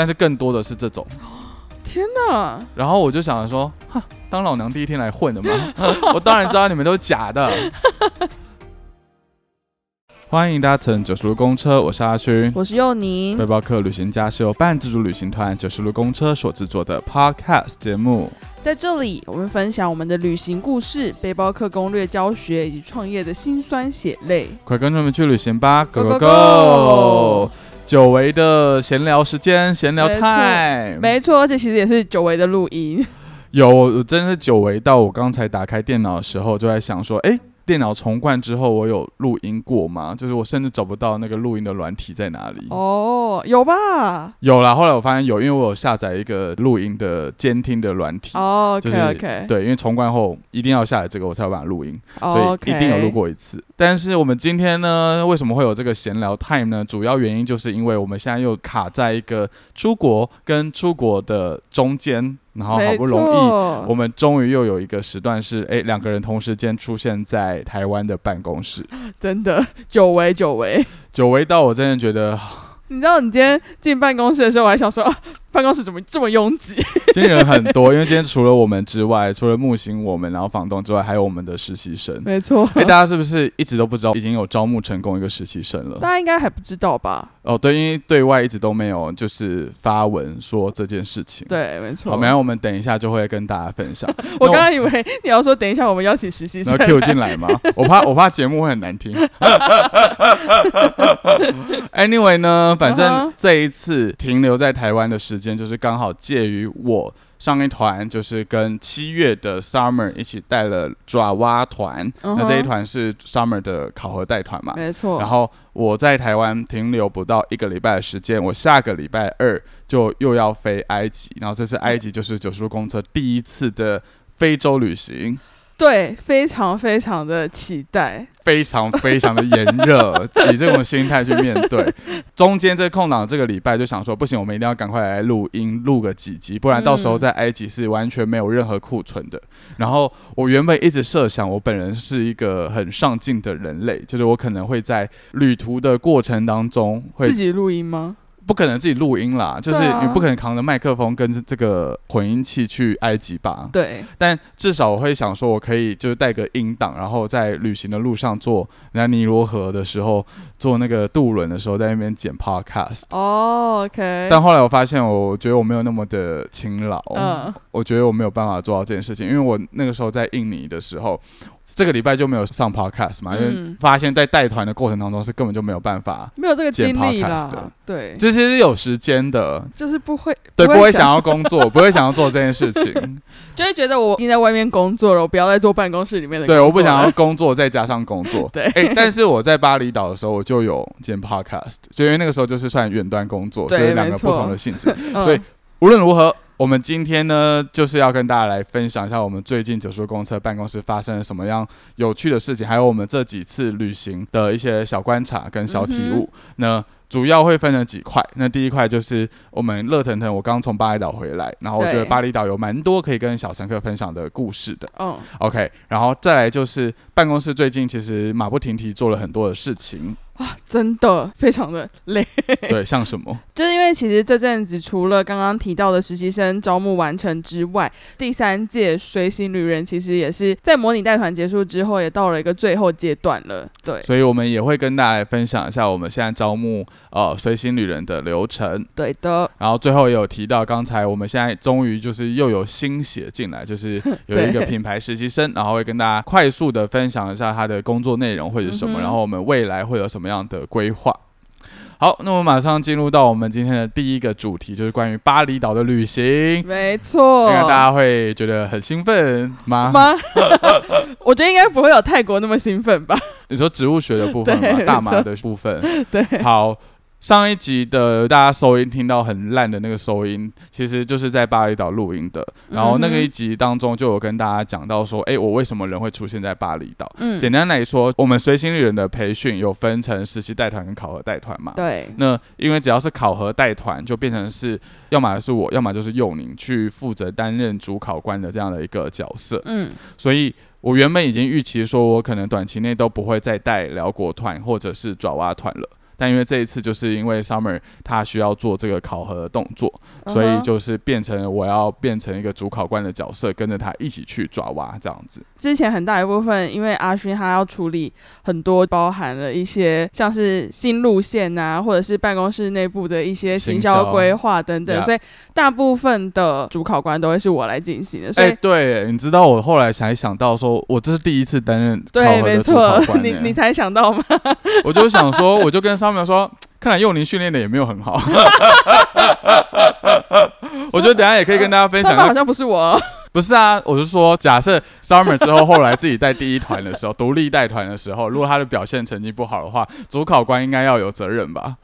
但是更多的是这种。天哪！然后我就想着说，哈，当老娘第一天来混的嘛，我当然知道你们都是假的。欢迎搭乘九十路公车，我是阿勋，我是佑宁。背包客旅行家是由半自助旅行团九十路公车所制作的 Podcast 节目。在这里，我们分享我们的旅行故事、背包客攻略教学以及创业的辛酸血泪。快跟着我们去旅行吧，Go Go Go！久违的闲聊时间，闲聊 time，没错，而且其实也是久违的录音。有，真的是久违到我刚才打开电脑的时候，就在想说，哎。电脑重灌之后，我有录音过吗？就是我甚至找不到那个录音的软体在哪里。哦，有吧？有啦。后来我发现有，因为我有下载一个录音的监听的软体。哦，OK OK。对，因为重灌后一定要下载这个，我才有办法录音。所以一定有录过一次。但是我们今天呢，为什么会有这个闲聊 time 呢？主要原因就是因为我们现在又卡在一个出国跟出国的中间。然后好不容易，我们终于又有一个时段是，哎，两个人同时间出现在台湾的办公室，真的久违久违，久违到我真的觉得。你知道你今天进办公室的时候，我还想说，办公室怎么这么拥挤？今天人很多，因为今天除了我们之外，除了木星我们，然后房东之外，还有我们的实习生。没错。哎，大家是不是一直都不知道已经有招募成功一个实习生了？大家应该还不知道吧？哦，对，因为对外一直都没有就是发文说这件事情。对，没错。好，没有，我们等一下就会跟大家分享。我刚刚以为你要说等一下我们邀请实习生 Q 进来吗？我怕我怕节目会很难听。Anyway 呢，反正这。这一次停留在台湾的时间，就是刚好介于我上一团，就是跟七月的 Summer 一起带了爪哇团，那这一团是 Summer 的考核带团嘛？没错。然后我在台湾停留不到一个礼拜的时间，我下个礼拜二就又要飞埃及，然后这次埃及就是九叔公车第一次的非洲旅行。对，非常非常的期待，非常非常的炎热，以这种心态去面对。中间这空档这个礼拜就想说，不行，我们一定要赶快来录音，录个几集，不然到时候在埃及是完全没有任何库存的。然后我原本一直设想，我本人是一个很上进的人类，就是我可能会在旅途的过程当中会自己录音吗？不可能自己录音啦，就是你不可能扛着麦克风跟这个混音器去埃及吧？对。但至少我会想说，我可以就是带个音档，然后在旅行的路上做，那尼罗河的时候做那个渡轮的时候，在那边剪 podcast。哦，OK。但后来我发现，我觉得我没有那么的勤劳，嗯，我觉得我没有办法做到这件事情，因为我那个时候在印尼的时候。这个礼拜就没有上 podcast 嘛，因为发现，在带团的过程当中是根本就没有办法，没有这个精力了。对，其实是有时间的，就是不会，对，不会想要工作，不会想要做这件事情，就会觉得我已经在外面工作了，我不要再做办公室里面的。对，我不想要工作再加上工作。对，哎，但是我在巴厘岛的时候，我就有剪 podcast，就因为那个时候就是算远端工作，所以两个不同的性质，所以无论如何。我们今天呢，就是要跟大家来分享一下我们最近九叔公车办公室发生了什么样有趣的事情，还有我们这几次旅行的一些小观察跟小体悟。那主要会分成几块。那第一块就是我们热腾腾，我刚从巴厘岛回来，然后我觉得巴厘岛有蛮多可以跟小乘客分享的故事的。嗯，OK，然后再来就是办公室最近其实马不停蹄做了很多的事情。哇，真的非常的累。对，像什么？就是因为其实这阵子除了刚刚提到的实习生招募完成之外，第三届随行旅人其实也是在模拟带团结束之后，也到了一个最后阶段了。对，所以我们也会跟大家来分享一下我们现在招募呃随行旅人的流程。对的。然后最后也有提到，刚才我们现在终于就是又有新血进来，就是 有一个品牌实习生，然后会跟大家快速的分享一下他的工作内容或者什么，然后我们未来会有什么样的规划。好，那我们马上进入到我们今天的第一个主题，就是关于巴厘岛的旅行。没错，因为大家会觉得很兴奋吗？吗？我觉得应该不会有泰国那么兴奋吧。你说植物学的部分吗？大麻的部分？对。好。上一集的大家收音听到很烂的那个收音，其实就是在巴厘岛录音的。然后那个一集当中就有跟大家讲到说，哎，我为什么人会出现在巴厘岛？嗯，简单来说，我们随行旅人的培训有分成实习带团跟考核带团嘛。对。那因为只要是考核带团，就变成是要么是我，要么就是佑宁去负责担任主考官的这样的一个角色。嗯。所以我原本已经预期说，我可能短期内都不会再带辽国团或者是爪哇团了。但因为这一次就是因为 Summer 他需要做这个考核的动作，所以就是变成我要变成一个主考官的角色，跟着他一起去抓娃这样子。之前很大一部分，因为阿勋他要处理很多，包含了一些像是新路线啊，或者是办公室内部的一些行销规划等等，所以大部分的主考官都会是我来进行的。所以，对，你知道我后来才想到说，我这是第一次担任对，没错，你你才想到吗？我就想说，我就跟上面说，看来幼宁训练的也没有很好。我觉得等下也可以跟大家分享，好像不是我。不是啊，我是说，假设 Summer 之后后来自己带第一团的时候，独立带团的时候，如果他的表现成绩不好的话，主考官应该要有责任吧？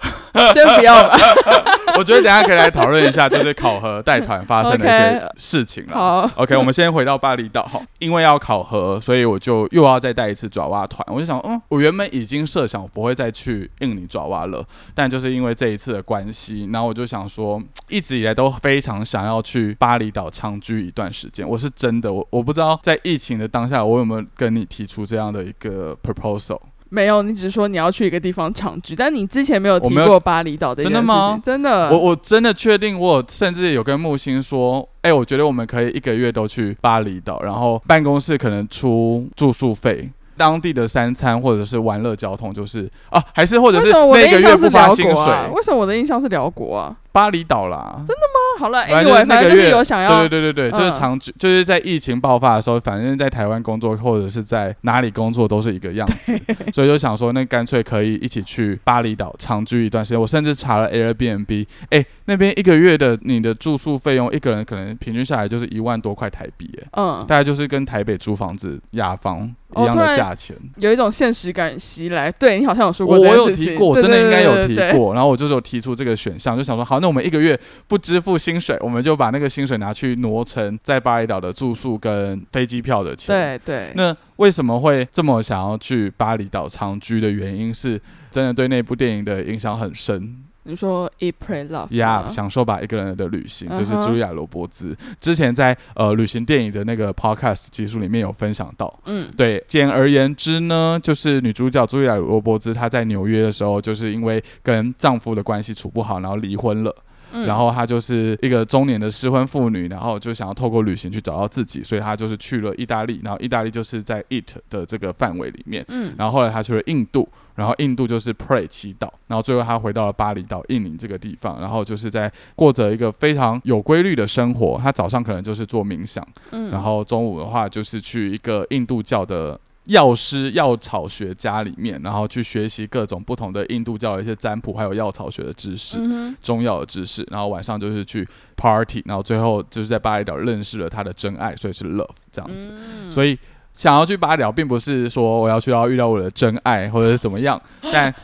先不要吧。我觉得等下可以来讨论一下，就是考核带团发生的一些事情了。好，OK，我们先回到巴厘岛哈，因为要考核，所以我就又要再带一次爪哇团。我就想，嗯，我原本已经设想我不会再去印尼爪哇了，但就是因为这一次的关系，然后我就想说，一直以来都非常想要去巴厘岛长居一段时间。我是真的，我我不知道在疫情的当下，我有没有跟你提出这样的一个 proposal？没有，你只是说你要去一个地方长居，但你之前没有提过巴厘岛的真的吗？真的，我我真的确定，我甚至有跟木星说，哎，我觉得我们可以一个月都去巴厘岛，然后办公室可能出住宿费。当地的三餐或者是玩乐交通，就是啊，还是或者是那个月不发薪水？为什么我的印象是辽国啊？巴厘岛啦？真的吗？好了，哎，我反正就是有想要，对对对对对，就是长居，就是在疫情爆发的时候，反正在台湾工作或者是在哪里工作都是一个样子，所以就想说，那干脆可以一起去巴厘岛长居一段时间。我甚至查了 Airbnb，哎，那边一个月的你的住宿费用，一个人可能平均下来就是一万多块台币，哎，嗯，大概就是跟台北租房子雅房。一样的价钱，有一种现实感袭来。对你好像有说过，我有提过，真的应该有提过。然后我就是有提出这个选项，就想说，好，那我们一个月不支付薪水，我们就把那个薪水拿去挪成在巴厘岛的住宿跟飞机票的钱。对对。那为什么会这么想要去巴厘岛长居的原因，是真的对那部电影的影响很深。你说 Eat Pray Love，呀，享受吧一个人的旅行，就是茱莉亚罗伯兹。之前在呃旅行电影的那个 Podcast 集数里面有分享到，嗯，对，简而言之呢，就是女主角茱莉亚罗伯兹她在纽约的时候，就是因为跟丈夫的关系处不好，然后离婚了。然后她就是一个中年的失婚妇女，然后就想要透过旅行去找到自己，所以她就是去了意大利，然后意大利就是在 It 的这个范围里面，嗯，然后后来她去了印度，然后印度就是 Pray 祈祷，然后最后她回到了巴厘岛印尼这个地方，然后就是在过着一个非常有规律的生活，她早上可能就是做冥想，嗯，然后中午的话就是去一个印度教的。药师、药草学家里面，然后去学习各种不同的印度教的一些占卜，还有药草学的知识、中药的知识。然后晚上就是去 party，然后最后就是在巴厘岛认识了他的真爱，所以是 love 这样子。所以。想要去巴厘岛，并不是说我要去到遇到我的真爱，或者是怎么样，但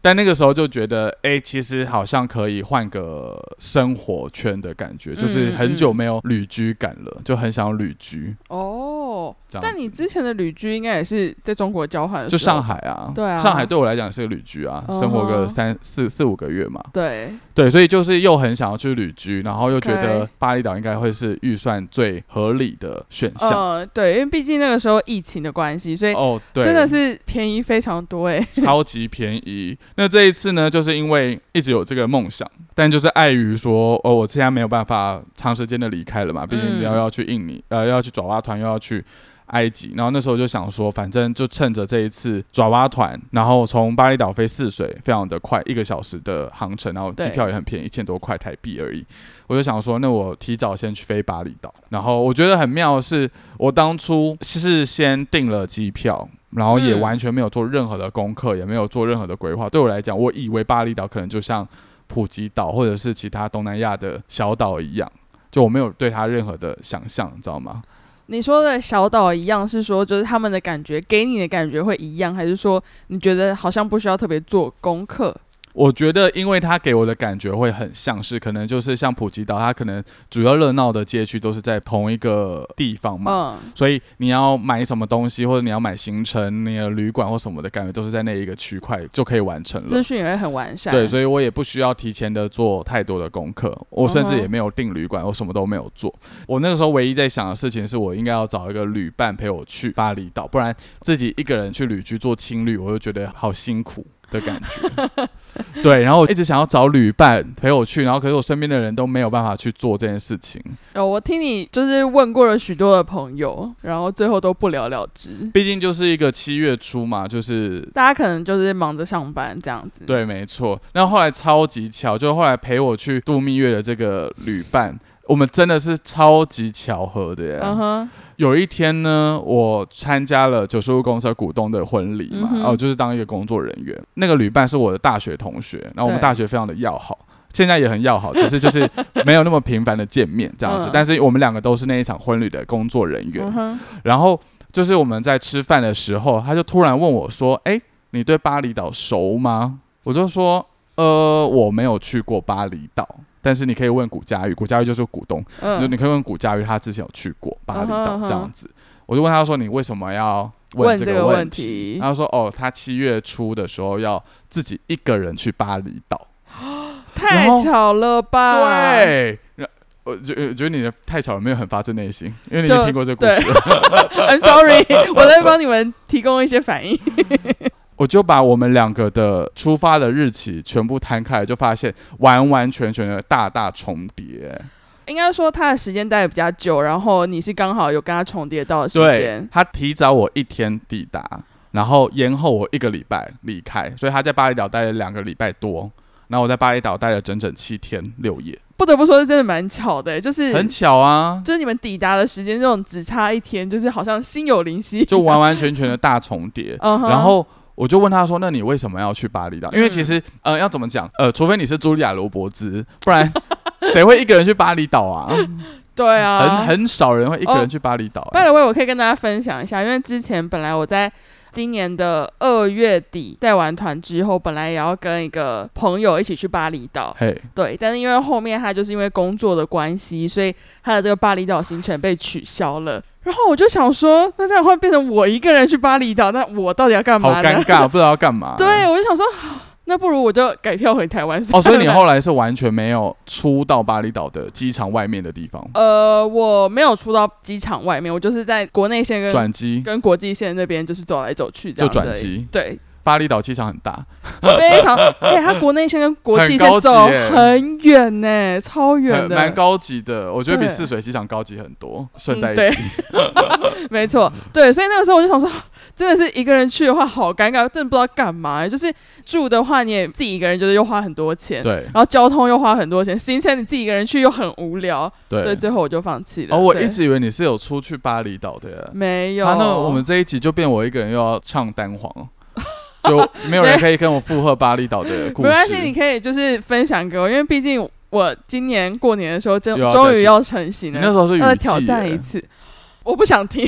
但那个时候就觉得，哎，其实好像可以换个生活圈的感觉，就是很久没有旅居感了，就很想旅居。哦，但你之前的旅居应该也是在中国交换，就上海啊，对啊，上海对我来讲是个旅居啊，生活个三四四五个月嘛，对。对，所以就是又很想要去旅居，然后又觉得巴厘岛应该会是预算最合理的选项。呃，对，因为毕竟那个时候。疫情的关系，所以哦，对，真的是便宜非常多哎，超级便宜。那这一次呢，就是因为一直有这个梦想，但就是碍于说，哦，我现在没有办法长时间的离开了嘛，毕竟要要去印尼，呃，要去爪哇团，又要去。埃及，然后那时候就想说，反正就趁着这一次爪哇团，然后从巴厘岛飞泗水，非常的快，一个小时的航程，然后机票也很便宜，一千多块台币而已。我就想说，那我提早先去飞巴厘岛。然后我觉得很妙的是，我当初是先订了机票，然后也完全没有做任何的功课，也没有做任何的规划。对。我来讲，我以为巴厘岛可能就像普吉岛或者是其他东南亚的小岛一样，就我没有对。它任何的想象，你知道吗？你说的小岛一样，是说就是他们的感觉给你的感觉会一样，还是说你觉得好像不需要特别做功课？我觉得，因为它给我的感觉会很像是，可能就是像普吉岛，它可能主要热闹的街区都是在同一个地方嘛，所以你要买什么东西，或者你要买行程、你的旅馆或什么的感觉，都是在那一个区块就可以完成了。资讯也会很完善。对，所以我也不需要提前的做太多的功课，我甚至也没有订旅馆，我什么都没有做。我那个时候唯一在想的事情是我应该要找一个旅伴陪我去巴厘岛，不然自己一个人去旅居做青旅，我就觉得好辛苦。的感觉。对，然后我一直想要找旅伴陪我去，然后可是我身边的人都没有办法去做这件事情。哦，我听你就是问过了许多的朋友，然后最后都不了了之。毕竟就是一个七月初嘛，就是大家可能就是忙着上班这样子。对，没错。然后后来超级巧，就后来陪我去度蜜月的这个旅伴，我们真的是超级巧合的耶。有一天呢，我参加了九十五公司股东的婚礼嘛，哦，就是当一个工作人员。那个旅伴是我的大学同学，然后我们大学非常的要好，现在也很要好，只是就是 没有那么频繁的见面这样子。但是我们两个都是那一场婚礼的工作人员。然后就是我们在吃饭的时候，他就突然问我说：“哎，你对巴厘岛熟吗？”我就说：“呃，我没有去过巴厘岛。”但是你可以问古嘉玉，古嘉玉就是股东，就你可以问古嘉玉，他之前有去过巴厘岛这样子。我就问他说：“你为什么要问这个问题？”他说：“哦，他七月初的时候要自己一个人去巴厘岛。”太巧了吧？对，我觉觉得你的太巧了，没有很发自内心，因为你听过这个故事。I'm sorry，我在帮你们提供一些反应。我就把我们两个的出发的日期全部摊开，就发现完完全全的大大重叠。应该说他的时间待的比较久，然后你是刚好有跟他重叠到的时间。他提早我一天抵达，然后延后我一个礼拜离开，所以他在巴厘岛待了两个礼拜多，然后我在巴厘岛待了整整七天六夜。不得不说，是真的蛮巧的，就是很巧啊，就是你们抵达的时间这种只差一天，就是好像心有灵犀，就完完全全的大重叠。然后。我就问他说：“那你为什么要去巴厘岛？因为其实，呃，要怎么讲？呃，除非你是茱莉亚·罗伯兹，不然 谁会一个人去巴厘岛啊？对啊，很很少人会一个人去巴厘岛。拜了位，我可以跟大家分享一下，因为之前本来我在。”今年的二月底带完团之后，本来也要跟一个朋友一起去巴厘岛，对，但是因为后面他就是因为工作的关系，所以他的这个巴厘岛行程被取消了。然后我就想说，那这样会变成我一个人去巴厘岛，那我到底要干嘛？好尴尬，不知道要干嘛。对，我就想说。那不如我就改票回台湾。哦，所以你后来是完全没有出到巴厘岛的机场外面的地方？呃，我没有出到机场外面，我就是在国内线跟转机跟国际线那边就是走来走去，就转机。对，巴厘岛机场很大，非常，哎，它国内线跟国际线走很远呢，超远的，蛮高级的。我觉得比泗水机场高级很多。顺带一提，没错，对，所以那个时候我就想说。真的是一个人去的话，好尴尬，真的不知道干嘛。就是住的话，你也自己一个人，就是又花很多钱，对。然后交通又花很多钱，行程你自己一个人去又很无聊，对。所以最后我就放弃了。哦，我一直以为你是有出去巴厘岛的，没有。那我们这一集就变我一个人又要唱单簧，就没有人可以跟我附和巴厘岛的故事。没关系，你可以就是分享给我，因为毕竟我今年过年的时候，终终于要成型了，那时候是要挑战一次。我不想听。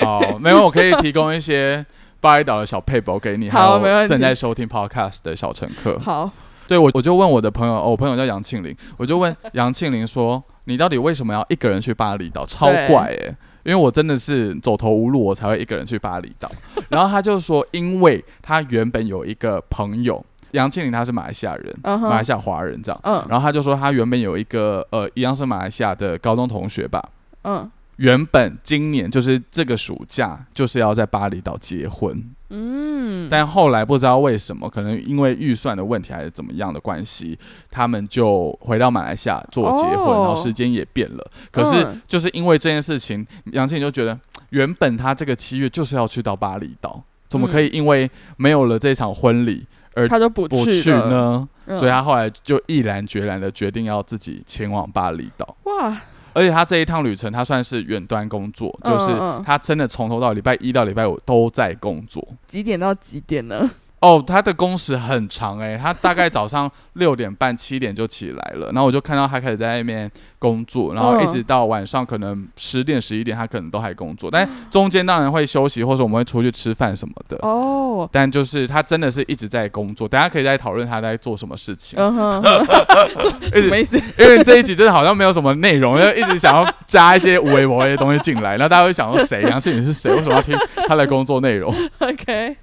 好，没有，我可以提供一些巴厘岛的小配宝给你。好。正在收听 podcast 的小乘客。好，对我我就问我的朋友，我朋友叫杨庆林，我就问杨庆林说：“你到底为什么要一个人去巴厘岛？超怪哎！因为我真的是走投无路，我才会一个人去巴厘岛。”然后他就说：“因为他原本有一个朋友，杨庆林他是马来西亚人，马来西亚华人这样。嗯，然后他就说他原本有一个呃，一样是马来西亚的高中同学吧。嗯。”原本今年就是这个暑假就是要在巴厘岛结婚，嗯，但后来不知道为什么，可能因为预算的问题还是怎么样的关系，他们就回到马来西亚做结婚，然后时间也变了。可是就是因为这件事情，杨庆就觉得原本他这个七月就是要去到巴厘岛，怎么可以因为没有了这场婚礼而他就不去呢？所以他后来就毅然决然的决定要自己前往巴厘岛。哇！而且他这一趟旅程，他算是远端工作，就是他真的从头到礼拜一到礼拜五都在工作。几点到几点呢？哦，他的工时很长哎，他大概早上六点半七点就起来了，然后我就看到他开始在那边工作，然后一直到晚上可能十点十一点，他可能都还工作，但中间当然会休息，或者我们会出去吃饭什么的。哦，但就是他真的是一直在工作，大家可以再讨论他在做什么事情。什么意思？因为这一集真的好像没有什么内容，就一直想要加一些无微博的东西进来，然后大家会想说谁？杨庆宇是谁？为什么要听他的工作内容？OK。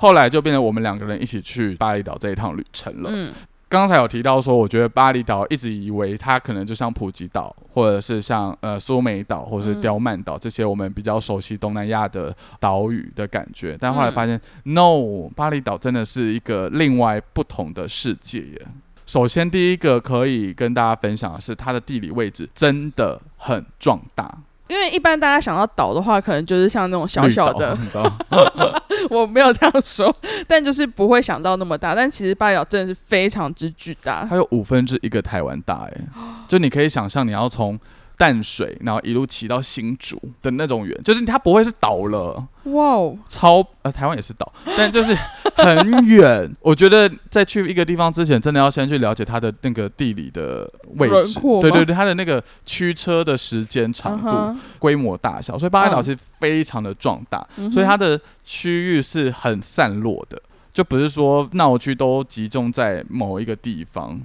后来就变成我们两个人一起去巴厘岛这一趟旅程了。嗯，刚才有提到说，我觉得巴厘岛一直以为它可能就像普吉岛，或者是像呃苏梅岛，或者是刁曼岛这些我们比较熟悉东南亚的岛屿的感觉，但后来发现，no，巴厘岛真的是一个另外不同的世界耶。首先，第一个可以跟大家分享的是，它的地理位置真的很壮大。因为一般大家想到岛的话，可能就是像那种小小的，我没有这样说，但就是不会想到那么大。但其实巴厘岛真的是非常之巨大，它有五分之一个台湾大，哎，就你可以想象你要从。淡水，然后一路骑到新竹的那种远，就是它不会是岛了。哇哦，超呃，台湾也是岛，但就是很远。我觉得在去一个地方之前，真的要先去了解它的那个地理的位置。对对对，它的那个驱车的时间长度、规模大小。所以巴厘岛其实非常的壮大，所以它的区域是很散落的，就不是说闹区都集中在某一个地方。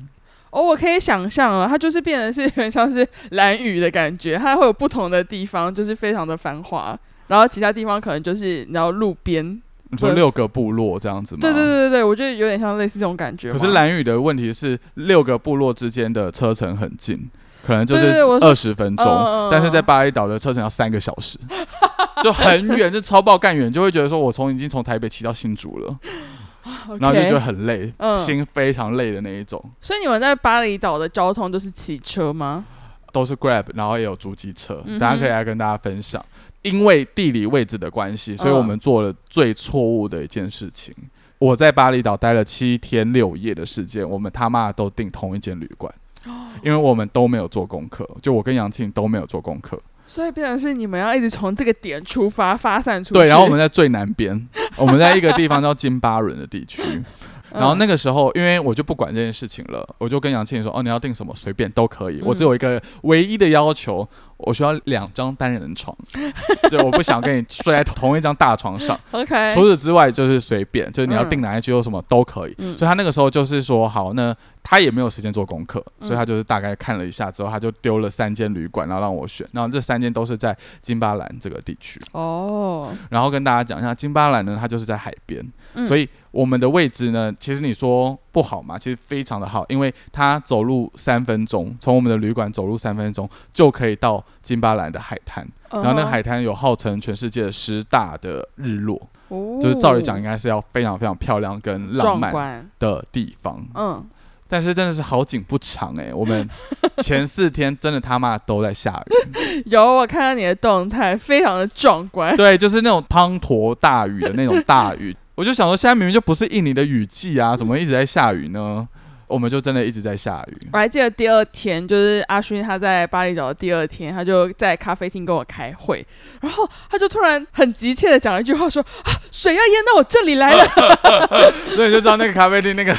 哦，我可以想象了，它就是变成是 有点像是蓝雨的感觉，它会有不同的地方，就是非常的繁华，然后其他地方可能就是然后路边。你说六个部落这样子吗？对对对对对，我觉得有点像类似这种感觉。可是蓝雨的问题是，六个部落之间的车程很近，可能就是二十分钟，但是在巴厘岛的车程要三个小时，就很远，就超爆干远，就会觉得说我从已经从台北骑到新竹了。然后就觉得很累，心非常累的那一种。所以你们在巴厘岛的交通都是骑车吗？都是 Grab，然后也有租机车。大家可以来跟大家分享。因为地理位置的关系，所以我们做了最错误的一件事情。我在巴厘岛待了七天六夜的时间，我们他妈都订同一间旅馆，因为我们都没有做功课。就我跟杨庆都没有做功课。所以变成是你们要一直从这个点出发，发散出去。对，然后我们在最南边，我们在一个地方叫金巴伦的地区。然后那个时候，因为我就不管这件事情了，我就跟杨倩说：“哦，你要订什么随便都可以，我只有一个唯一的要求。”我需要两张单人床，对，我不想跟你睡在同一张大床上。OK，除此之外就是随便，就是你要订哪一区有什么都可以。所以他那个时候就是说，好，那他也没有时间做功课，所以他就是大概看了一下之后，他就丢了三间旅馆，然后让我选。然后这三间都是在金巴兰这个地区。哦，然后跟大家讲一下，金巴兰呢，它就是在海边，所以我们的位置呢，其实你说不好嘛，其实非常的好，因为它走路三分钟，从我们的旅馆走路三分钟就可以到。金巴兰的海滩，然后那个海滩有号称全世界十大的日落，就是照理讲应该是要非常非常漂亮跟浪漫的地方。嗯，但是真的是好景不长哎，我们前四天真的他妈都在下雨。有我看到你的动态，非常的壮观。对，就是那种滂沱大雨的那种大雨，我就想说，现在明明就不是印尼的雨季啊，怎么一直在下雨呢？我们就真的一直在下雨。我还记得第二天，就是阿勋他在巴厘岛的第二天，他就在咖啡厅跟我开会，然后他就突然很急切的讲了一句话，说：“啊，水要淹到我这里来了。”所以就知道那个咖啡厅那个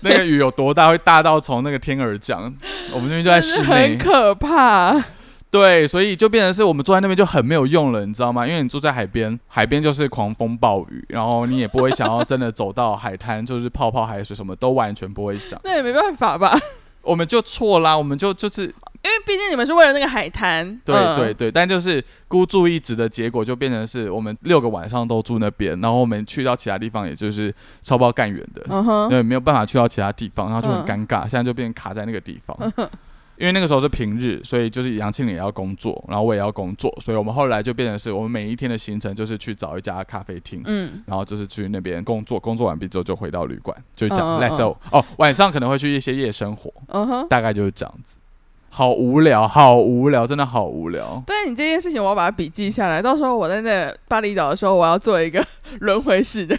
那个雨有多大，会大到从那个天而降。我们那边就在室内，很可怕。对，所以就变成是我们坐在那边就很没有用了，你知道吗？因为你住在海边，海边就是狂风暴雨，然后你也不会想要真的走到海滩，就是泡泡海水什么都完全不会想。那也没办法吧？我们就错啦，我们就就是因为毕竟你们是为了那个海滩。对对对，但就是孤注一掷的结果，就变成是我们六个晚上都住那边，然后我们去到其他地方，也就是超爆干远的，因为没有办法去到其他地方，然后就很尴尬，现在就变卡在那个地方。因为那个时候是平日，所以就是杨庆也要工作，然后我也要工作，所以我们后来就变成是我们每一天的行程就是去找一家咖啡厅，嗯，然后就是去那边工作，工作完毕之后就回到旅馆，就讲 Let's go 哦，晚上可能会去一些夜生活，嗯哼，大概就是这样子，好无聊，好无聊，真的好无聊。但是你这件事情我要把它笔记下来，到时候我在那巴厘岛的时候，我要做一个 轮回式的。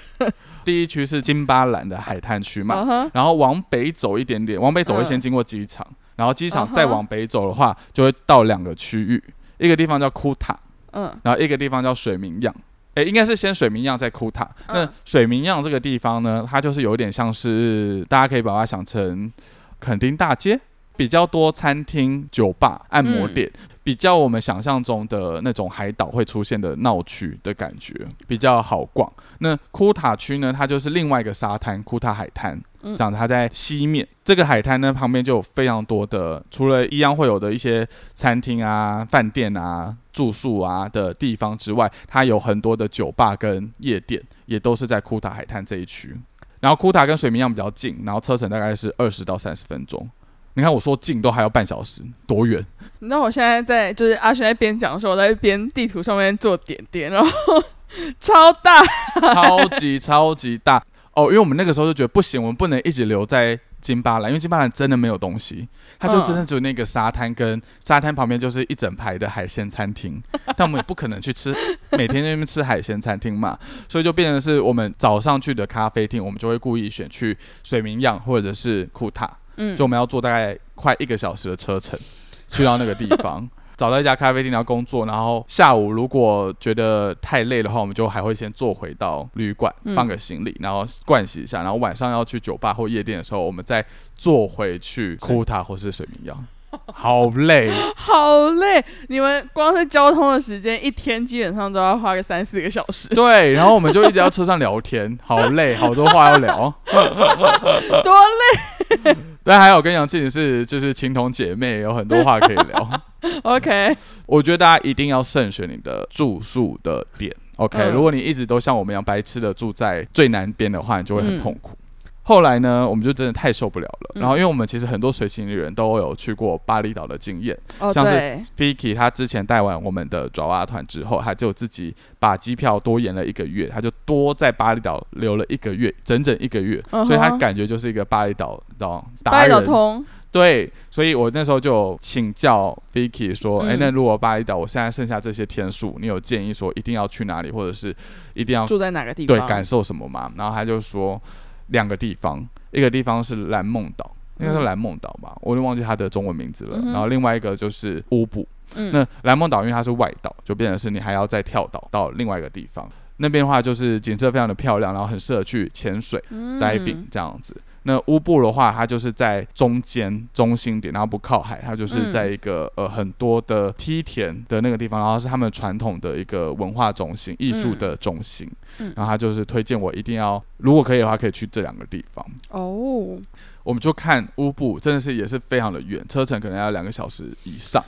第一区是金巴兰的海滩区嘛，然后往北走一点点，往北走会先经过机场。然后机场再往北走的话，就会到两个区域，一个地方叫库塔，嗯，然后一个地方叫水明漾，哎，应该是先水明漾再库塔。那水明漾这个地方呢，它就是有点像是，大家可以把它想成垦丁大街，比较多餐厅、酒吧、按摩店，比较我们想象中的那种海岛会出现的闹区的感觉，比较好逛。那库塔区呢，它就是另外一个沙滩，库塔海滩。长它在西面这个海滩呢，旁边就有非常多的，除了一样会有的一些餐厅啊、饭店啊、住宿啊的地方之外，它有很多的酒吧跟夜店，也都是在库塔海滩这一区。然后库塔跟水明漾比较近，然后车程大概是二十到三十分钟。你看我说近都还要半小时，多远？你知道我现在在就是阿轩在边讲的时候，我在边地图上面做点点，然后 超大，超级超级大哦！因为我们那个时候就觉得不行，我们不能一直留在金巴兰，因为金巴兰真的没有东西，它就真的只有那个沙滩跟沙滩旁边就是一整排的海鲜餐厅，但我们也不可能去吃每天在那边吃海鲜餐厅嘛，所以就变成是我们早上去的咖啡厅，我们就会故意选去水明漾或者是库塔。嗯，就我们要坐大概快一个小时的车程，去到那个地方，找到一家咖啡店要工作，然后下午如果觉得太累的话，我们就还会先坐回到旅馆放个行李，然后盥洗一下，然后晚上要去酒吧或夜店的时候，我们再坐回去库塔或是水明漾。好累，好累！你们光是交通的时间，一天基本上都要花个三四个小时。对，然后我们就一直在车上聊天，好累，好多话要聊，多累。但还有跟杨静是就是情同姐妹，有很多话可以聊。OK，我觉得大家一定要慎选你的住宿的点。OK，如果你一直都像我们一样白痴的住在最南边的话，你就会很痛苦。后来呢，我们就真的太受不了了。然后，因为我们其实很多随行的人都有去过巴厘岛的经验，像是 Vicky，他之前带完我们的爪哇团之后，他就自己把机票多延了一个月，他就多在巴厘岛留了一个月，整整一个月，所以他感觉就是一个巴厘岛的巴厘岛通。对，所以我那时候就请教 Vicky 说：“哎，那如果巴厘岛我现在剩下这些天数，你有建议说一定要去哪里，或者是一定要住在哪个地方？对，感受什么吗？”然后他就说。两个地方，一个地方是蓝梦岛，应该是蓝梦岛吧，我都忘记它的中文名字了。然后另外一个就是乌布。那蓝梦岛因为它是外岛，就变成是你还要再跳岛到另外一个地方。那边的话就是景色非常的漂亮，然后很适合去潜水、diving 这样子。那乌布的话，它就是在中间中心点，然后不靠海，它就是在一个呃很多的梯田的那个地方，然后是他们传统的一个文化中心、艺术的中心。然后他就是推荐我一定要，如果可以的话，可以去这两个地方。哦，我们就看乌布，真的是也是非常的远，车程可能要两个小时以上。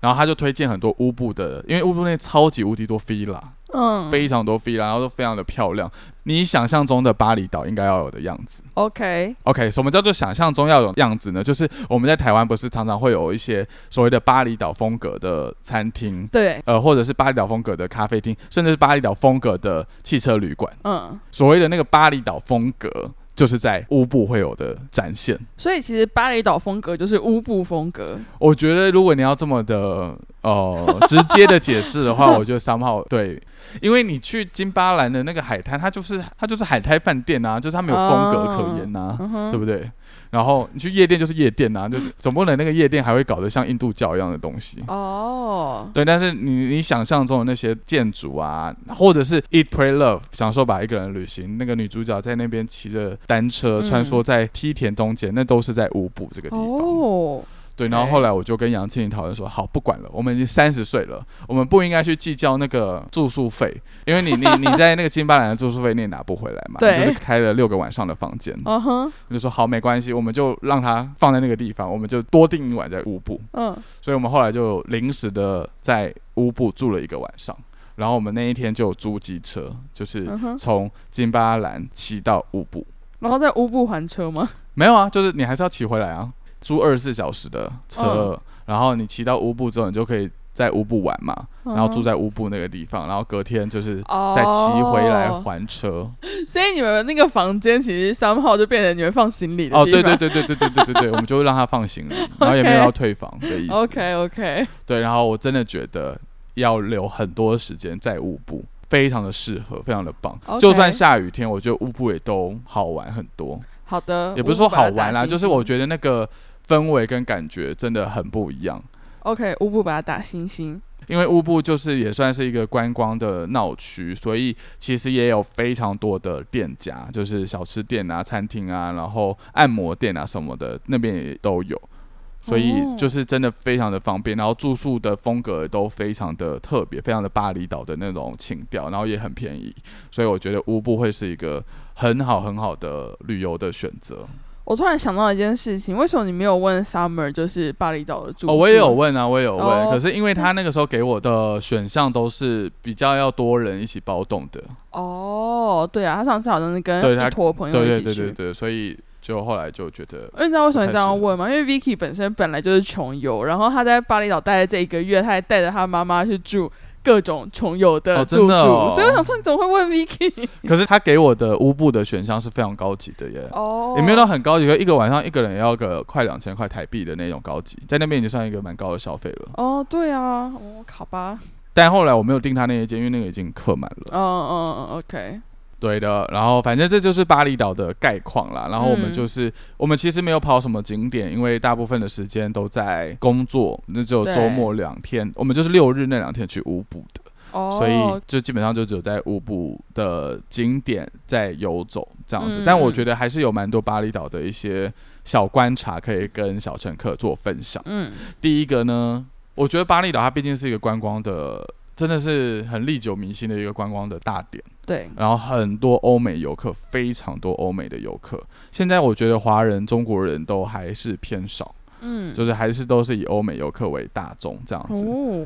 然后他就推荐很多乌布的，因为乌布那超级无敌多菲拉，嗯，非常多菲拉，然后都非常的漂亮。你想象中的巴厘岛应该要有的样子。OK，OK，什么叫做想象中要有样子呢？就是我们在台湾不是常常会有一些所谓的巴厘岛风格的餐厅，对，呃，或者是巴厘岛风格的咖啡厅，甚至是巴厘岛风格的汽车旅馆。嗯，所谓的那个巴厘岛风格。就是在乌布会有的展现，所以其实巴厘岛风格就是乌布风格。我觉得如果你要这么的呃 直接的解释的话，我觉得三号对，因为你去金巴兰的那个海滩，它就是它就是海滩饭店啊，就是它没有风格可言呐，对不对？然后你去夜店就是夜店呐，就是 总不能那个夜店还会搞得像印度教一样的东西哦。对，但是你你想象中的那些建筑啊，或者是 Eat Pray Love，享受把一个人旅行，那个女主角在那边骑着单车穿梭在梯田中间，那都是在五步这个地方。对，然后后来我就跟杨庆林讨论说，好，不管了，我们已经三十岁了，我们不应该去计较那个住宿费，因为你你你在那个金巴兰的住宿费你也拿不回来嘛，就是开了六个晚上的房间，嗯哼，就说好，没关系，我们就让它放在那个地方，我们就多订一晚在乌布，嗯，所以我们后来就临时的在乌布住了一个晚上，然后我们那一天就租机车，就是从金巴兰骑到乌布，然后在乌布还车吗？没有啊，就是你还是要骑回来啊。租二十四小时的车，然后你骑到乌布之后，你就可以在乌布玩嘛，然后住在乌布那个地方，然后隔天就是再骑回来还车。所以你们那个房间其实三号就变成你们放行李的。哦，对对对对对对对对对，我们就会让他放行李，然后也没有要退房的意思。OK OK。对，然后我真的觉得要留很多时间在乌布，非常的适合，非常的棒。就算下雨天，我觉得乌布也都好玩很多。好的，也不是说好玩啦，就是我觉得那个。氛围跟感觉真的很不一样。OK，乌布把它打星星，因为乌布就是也算是一个观光的闹区，所以其实也有非常多的店家，就是小吃店啊、餐厅啊，然后按摩店啊什么的，那边也都有。所以就是真的非常的方便，然后住宿的风格都非常的特别，非常的巴厘岛的那种情调，然后也很便宜，所以我觉得乌布会是一个很好很好的旅游的选择。我突然想到一件事情，为什么你没有问 Summer 就是巴厘岛的住？哦，我也有问啊，我也有问，可是因为他那个时候给我的选项都是比较要多人一起包栋的。哦，对啊，他上次好像是跟一坨朋友一起去，对对对对对，所以就后来就觉得，你知道为什么这样问吗？因为 Vicky 本身本来就是穷游，然后他在巴厘岛待的这一个月，他还带着他妈妈去住。各种穷游的住宿，所以我想说，你怎么会问 Vicky？可是他给我的乌布的选项是非常高级的耶，哦，也没有到很高级，一个晚上一个人也要个快两千块台币的那种高级，在那边已经算一个蛮高的消费了。哦，对啊，哦，好吧。但后来我没有订他那一间，因为那个已经客满了。嗯嗯嗯，OK。对的，然后反正这就是巴厘岛的概况啦。然后我们就是，我们其实没有跑什么景点，因为大部分的时间都在工作，那只有周末两天，我们就是六日那两天去乌布的，所以就基本上就只有在乌布的景点在游走这样子。但我觉得还是有蛮多巴厘岛的一些小观察可以跟小乘客做分享。嗯，第一个呢，我觉得巴厘岛它毕竟是一个观光的。真的是很历久弥新的一个观光的大点，对。然后很多欧美游客，非常多欧美的游客。现在我觉得华人、中国人都还是偏少，嗯，就是还是都是以欧美游客为大众这样子。哦。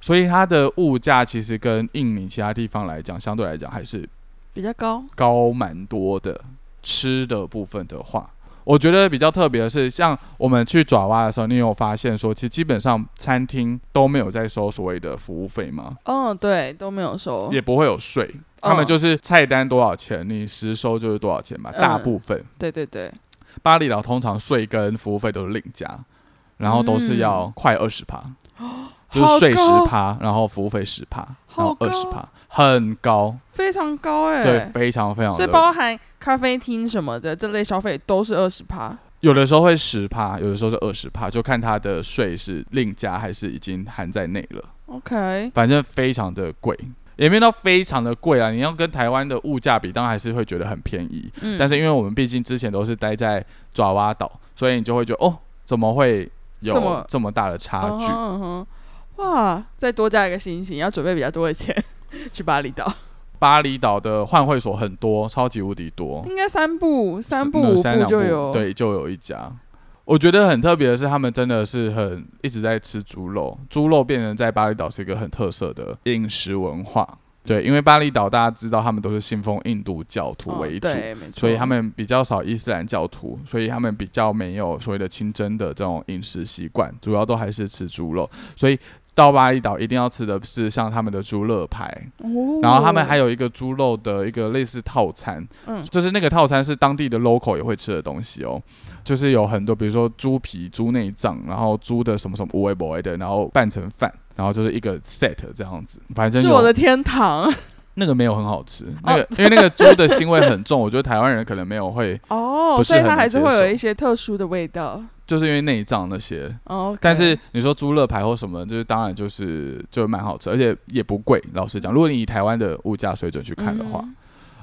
所以它的物价其实跟印尼其他地方来讲，相对来讲还是比较高，高蛮多的。吃的部分的话。我觉得比较特别的是，像我们去爪哇的时候，你有发现说，其实基本上餐厅都没有在收所谓的服务费吗？嗯，对，都没有收，也不会有税，他们就是菜单多少钱，你实收就是多少钱嘛。大部分，对对对，巴厘岛通常税跟服务费都是另加，然后都是要快二十趴，就是税十趴，然后服务费十趴，然后二十趴。很高，非常高哎，对，非常非常，所以包含咖啡厅什么的这类消费都是二十趴，有的时候会十趴，有的时候是二十趴，就看它的税是另加还是已经含在内了。OK，反正非常的贵，也没到非常的贵啊。你要跟台湾的物价比，当然还是会觉得很便宜。嗯，但是因为我们毕竟之前都是待在爪哇岛，所以你就会觉得哦，怎么会有这么大的差距？哇，再多加一个星星，要准备比较多的钱。去巴厘岛，巴厘岛的换会所很多，超级无敌多，应该三步、三步、五步就有，对，就有一家。我觉得很特别的是，他们真的是很一直在吃猪肉，猪肉变成在巴厘岛是一个很特色的饮食文化。对，因为巴厘岛大家知道，他们都是信奉印度教徒为主，所以他们比较少伊斯兰教徒，所以他们比较没有所谓的清真的这种饮食习惯，主要都还是吃猪肉，所以。到巴厘岛一定要吃的是像他们的猪肋排，然后他们还有一个猪肉的一个类似套餐，嗯，就是那个套餐是当地的 local 也会吃的东西哦，就是有很多比如说猪皮、猪内脏，然后猪的什么什么无味不味的，然后拌成饭，然后就是一个 set 这样子，反正是我的天堂。那个没有很好吃，那个 因为那个猪的腥味很重，我觉得台湾人可能没有会哦，所以它还是会有一些特殊的味道。就是因为内脏那些哦，但是你说猪肋排或什么，就是当然就是就蛮好吃，而且也不贵。老实讲，如果你以台湾的物价水准去看的话，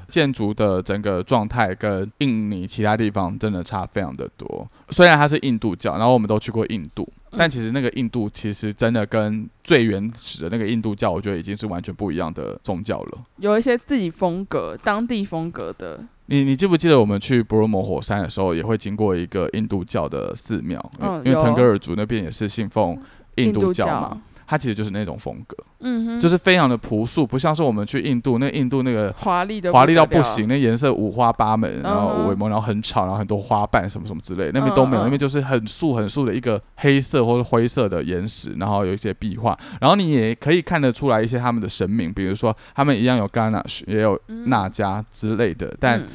建筑的整个状态跟印尼其他地方真的差非常的多。虽然它是印度教，然后我们都去过印度，但其实那个印度其实真的跟最原始的那个印度教，我觉得已经是完全不一样的宗教了。有一些自己风格、当地风格的。你你记不记得我们去博罗摩火山的时候，也会经过一个印度教的寺庙？嗯，因为腾格尔族那边也是信奉印度教嘛，它其实就是那种风格，嗯哼，就是非常的朴素，不像是我们去印度，那印度那个华丽的华丽到不行，那颜色五花八门，然后五然后很吵，然后很多花瓣什么什么之类，那边都没有，那边就是很素很素的一个黑色或者灰色的岩石，然后有一些壁画，然后你也可以看得出来一些他们的神明，比如说他们一样有 Ganesh，也有那迦之类的，但。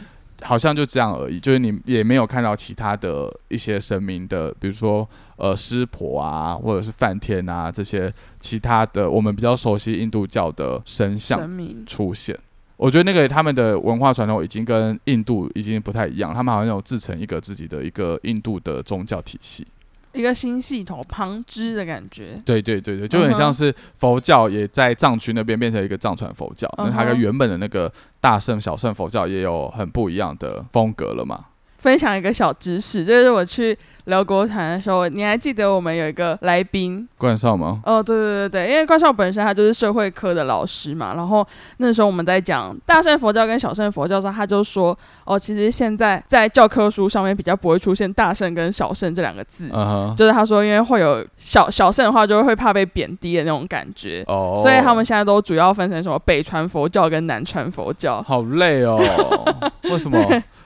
好像就这样而已，就是你也没有看到其他的一些神明的，比如说呃湿婆啊，或者是梵天啊这些其他的我们比较熟悉印度教的神像出现。我觉得那个他们的文化传统已经跟印度已经不太一样，他们好像有自成一个自己的一个印度的宗教体系。一个新系统旁支的感觉，对对对对，就很像是佛教也在藏区那边变成一个藏传佛教，那它跟原本的那个大圣小圣佛教也有很不一样的风格了嘛。分享一个小知识，就是我去。聊国谈的时候，你还记得我们有一个来宾冠少吗？哦，对对对对，因为冠少本身他就是社会科的老师嘛。然后那时候我们在讲大乘佛教跟小乘佛教时，他就说哦，其实现在在教科书上面比较不会出现大乘跟小乘这两个字，就是他说因为会有小小乘的话，就会怕被贬低的那种感觉。哦，所以他们现在都主要分成什么北传佛教跟南传佛教。好累哦，为什么？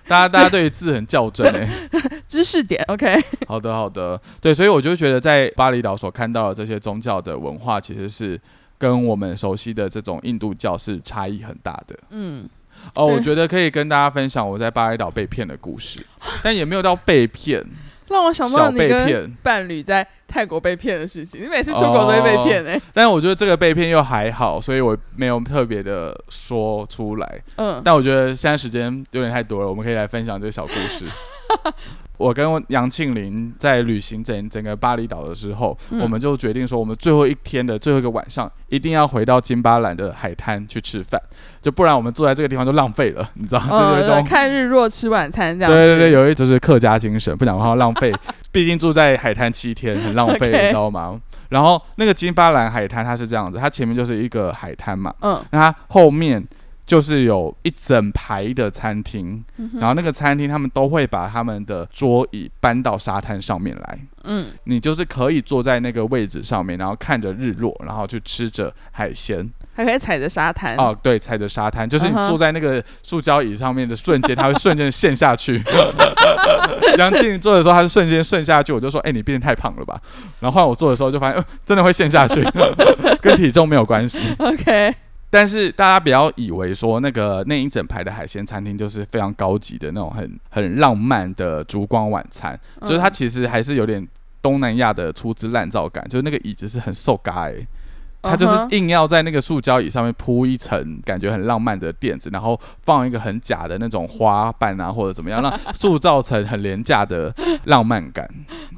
大家大家对于字很较真哎，知识点 OK。好的好的，对，所以我就觉得在巴厘岛所看到的这些宗教的文化，其实是跟我们熟悉的这种印度教是差异很大的。嗯，哦，我觉得可以跟大家分享我在巴厘岛被骗的故事，但也没有到被骗。让我想到你跟伴侣在泰国被骗的事情。你每次出国都会被骗哎，但是我觉得这个被骗又还好，所以我没有特别的说出来。嗯，但我觉得现在时间有点太多了，我们可以来分享这个小故事。我跟杨庆林在旅行整整个巴厘岛的时候，我们就决定说，我们最后一天的最后一个晚上，一定要回到金巴兰的海滩去吃饭，就不然我们坐在这个地方就浪费了，你知道吗？嗯，看日落吃晚餐这样。对对对，有一就是客家精神，不讲话浪费，毕竟住在海滩七天很浪费，你知道吗？然后那个金巴兰海滩它是这样子，它前面就是一个海滩嘛，嗯，那它后面。就是有一整排的餐厅，然后那个餐厅他们都会把他们的桌椅搬到沙滩上面来。嗯，你就是可以坐在那个位置上面，然后看着日落，然后去吃着海鲜，还可以踩着沙滩。哦，对，踩着沙滩，就是你坐在那个塑胶椅上面的瞬间，它会瞬间 陷下去。杨静坐的时候，他是瞬间陷下去，我就说：“哎，你变得太胖了吧？”然后换我坐的时候，就发现真的会陷下去，跟体重没有关系。OK。但是大家不要以为说那个那一整排的海鲜餐厅就是非常高级的那种很很浪漫的烛光晚餐，就是它其实还是有点东南亚的粗制滥造感，就是那个椅子是很瘦嘎哎，它就是硬要在那个塑胶椅上面铺一层感觉很浪漫的垫子，然后放一个很假的那种花瓣啊或者怎么样，让塑造成很廉价的浪漫感。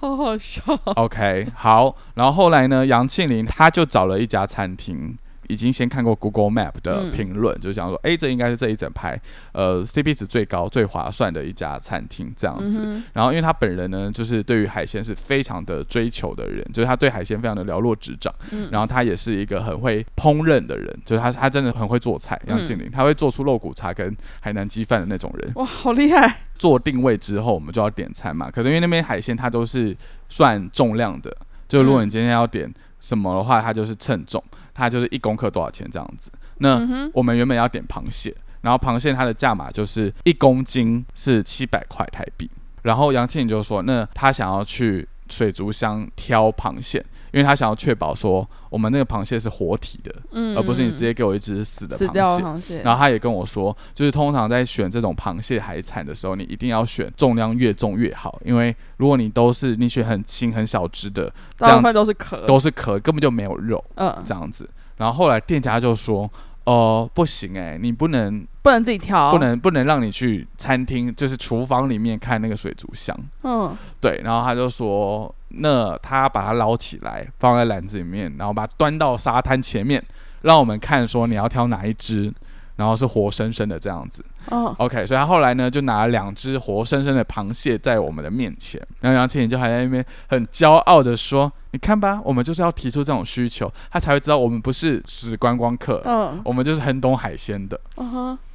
好好笑。OK，好，然后后来呢，杨庆林他就找了一家餐厅。已经先看过 Google Map 的评论，就讲说，哎，这应该是这一整排，呃，CP 值最高、最划算的一家餐厅这样子。然后，因为他本人呢，就是对于海鲜是非常的追求的人，就是他对海鲜非常的了若指掌。然后，他也是一个很会烹饪的人，就是他他真的很会做菜。杨庆林，他会做出肉骨茶跟海南鸡饭的那种人。哇，好厉害！做定位之后，我们就要点餐嘛。可是因为那边海鲜它都是算重量的，就如果你今天要点什么的话，它就是称重。它就是一公克多少钱这样子？那我们原本要点螃蟹，然后螃蟹它的价码就是一公斤是七百块台币。然后杨庆就说，那他想要去水族箱挑螃蟹。因为他想要确保说我们那个螃蟹是活体的，嗯，而不是你直接给我一只死的螃蟹。然后他也跟我说，就是通常在选这种螃蟹海产的时候，你一定要选重量越重越好，因为如果你都是你选很轻很小只的，大部分都是壳，都是壳，根本就没有肉，嗯，这样子。然后后来店家就说。哦，不行哎，你不能不能自己挑，不能不能让你去餐厅，就是厨房里面看那个水族箱。嗯，对，然后他就说，那他把它捞起来放在篮子里面，然后把它端到沙滩前面，让我们看说你要挑哪一只。然后是活生生的这样子，哦，OK，所以他后来呢就拿了两只活生生的螃蟹在我们的面前，然后杨庆林就还在那边很骄傲的说：“你看吧，我们就是要提出这种需求，他才会知道我们不是死观光客，嗯，我们就是很懂海鲜的。”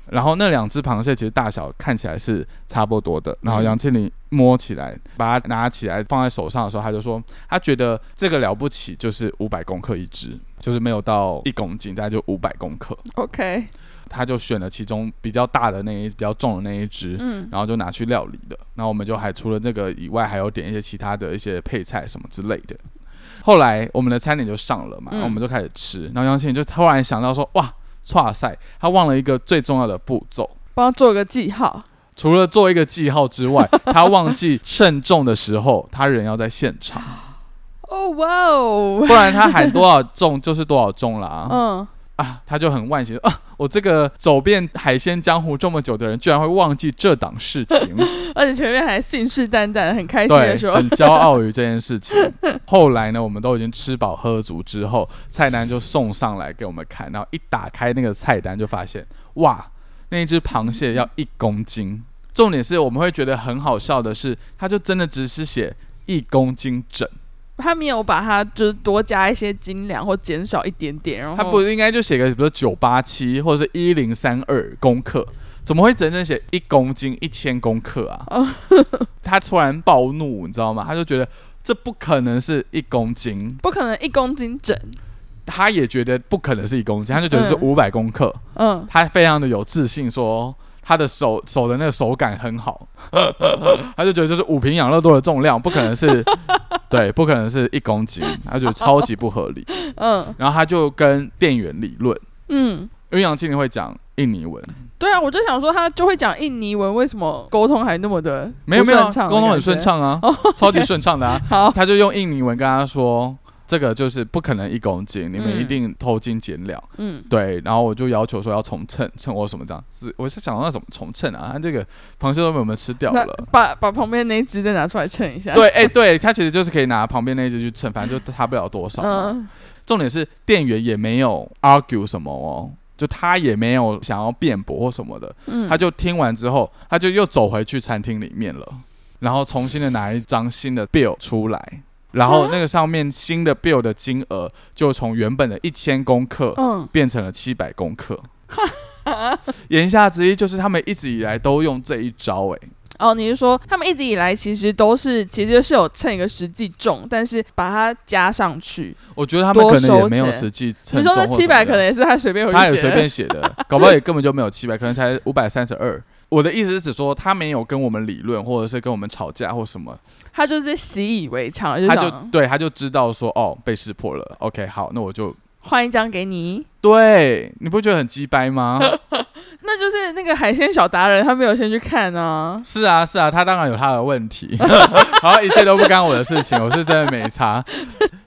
然后那两只螃蟹其实大小看起来是差不多的，然后杨庆林摸起来，把它拿起来放在手上的时候，他就说他觉得这个了不起，就是五百公克一只，就是没有到一公斤，大概就五百公克。OK。他就选了其中比较大的那一比较重的那一只，嗯，然后就拿去料理的。那我们就还除了这个以外，还有点一些其他的一些配菜什么之类的。后来我们的餐点就上了嘛，然后我们就开始吃。然后杨庆就突然想到说：“哇，哇塞，他忘了一个最重要的步骤，帮他做个记号。除了做一个记号之外，他忘记称重的时候，他人要在现场。哦哇哦，不然他喊多少重就是多少重了啊。嗯。”啊，他就很惋惜啊！我这个走遍海鲜江湖这么久的人，居然会忘记这档事情，而且前面还信誓旦旦、很开心的说，很骄傲于这件事情。后来呢，我们都已经吃饱喝足之后，菜单就送上来给我们看，然后一打开那个菜单，就发现哇，那一只螃蟹要一公斤，重点是我们会觉得很好笑的是，他就真的只是写一公斤整，他没有把它就是多加一些斤两或减少一点点，然后他不应该就写个比如九八七或者是一零三二公克，怎么会整整写一公斤一千公克啊？他突然暴怒，你知道吗？他就觉得这不可能是一公斤，不可能一公斤整。他也觉得不可能是一公斤，他就觉得是五百公克。嗯，他非常的有自信，说他的手手的那个手感很好，他就觉得就是五瓶养乐多的重量，不可能是，对，不可能是一公斤，他觉得超级不合理。嗯，然后他就跟店员理论，嗯，因为杨庆林会讲印尼文，对啊，我就想说他就会讲印尼文，为什么沟通还那么的没有没有沟通很顺畅啊，哦超级顺畅的啊。好，他就用印尼文跟他说，这个就是不可能一公斤，你们嗯一定偷斤减两。嗯，对，然后我就要求说要重称，称我什么这样子，我是想到那怎么重称啊？他这个螃蟹都被我们吃掉了。把把旁边那一只再拿出来称一下。对，哎、对，他其实就是可以拿旁边那一只去称，反正就差不了多少。嗯，重点是店员也没有 argue 什么哦，就他也没有想要辩驳或什么的，嗯，他就听完之后，他就又走回去餐厅里面了，然后重新的拿一张新的 bill 出来，然后那个上面新的 bill 的金额就从原本的一千公克嗯，变成了七百公克。言下之意就是他们一直以来都用这一招、哎，哦，你是说他们一直以来其实都是其实是有称一个实际重，但是把它加上去。我觉得他们可能也没有实际称你重或什么的。说那七百可能也是他随便写的他也随便写的，搞不好也根本就没有七百，可能才五百三十二。我的意思是指说，他没有跟我们理论，或者是跟我们吵架或什么，他就是习以为常，就他就想对他就知道说，哦，被识破了。OK，好，那我就换一张给你。对，你不觉得很鸡掰吗？那就是那个海鲜小达人，他没有先去看啊。是啊，是啊，他当然有他的问题，好，一切都不干我的事情，我是真的没差。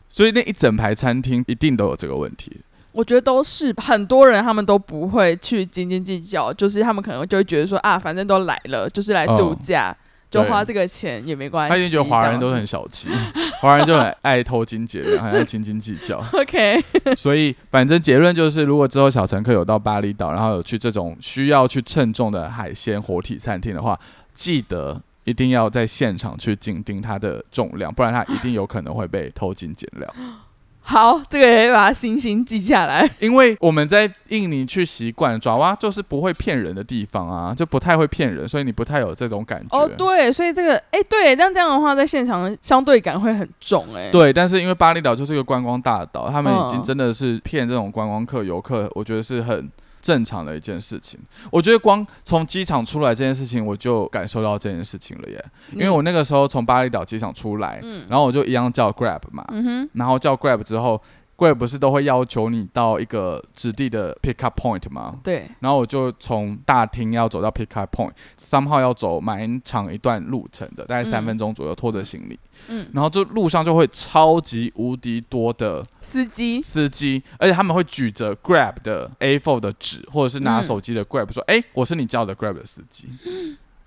所以那一整排餐厅一定都有这个问题。我觉得都是很多人，他们都不会去斤斤计较，就是他们可能就会觉得说啊，反正都来了，就是来度假，就花这个钱也没关系。他已经觉得华人都很小气，华人就很爱偷金节两，很爱斤斤计较。OK。所以反正结论就是，如果之后小乘客有到巴厘岛，然后有去这种需要去称重的海鲜活体餐厅的话，记得一定要在现场去紧盯它的重量，不然它一定有可能会被偷斤减料。好，这个也把它星星记下来。因为我们在印尼去习惯爪哇就是不会骗人的地方啊，就不太会骗人，所以你不太有这种感觉。哦，对，所以这个，哎，对，但这样的话，在现场相对感会很重，哎。对，但是因为巴厘岛就是一个观光大岛，他们已经嗯真的是骗这种观光客、游客，我觉得是很正常的一件事情。我觉得光从机场出来这件事情，我就感受到这件事情了耶。因为我那个时候从巴厘岛机场出来，嗯然后我就一样叫 Grab 嘛，嗯，然后叫 Grab 之后，Grab 不是都会要求你到一个指定的 pick up point 吗？对，然后我就从大厅要走到 pick up point，somehow 要走蛮长一段路程的，大概三嗯分钟左右，拖着行李。嗯，然后就路上就会超级无敌多的司机，司机，而且他们会举着 Grab 的 A4 的纸，或者是拿嗯手机的 Grab 说：“哎、我是你叫的 Grab 的司机。”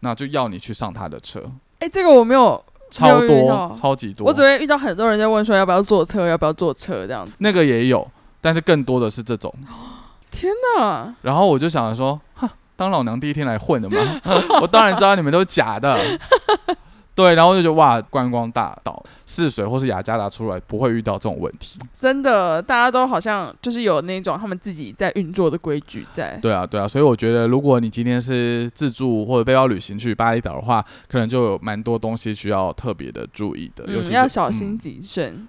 那就要你去上他的车，哎，这个我没有，超多，超级多。我只会遇到很多人在问说要不要坐车，要不要坐车这样子。那个也有，但是更多的是这种。天哪，然后我就想着说，哼，当老娘第一天来混的嘛，我当然知道你们都是假的。对，然后就觉得哇，观光大岛泗水或是雅加达出来不会遇到这种问题。真的，大家都好像就是有那种他们自己在运作的规矩在。对啊，对啊，所以我觉得，如果你今天是自助或者背包旅行去巴厘岛的话，可能就有蛮多东西需要特别的注意的，尤其嗯，是要小心嗯谨慎。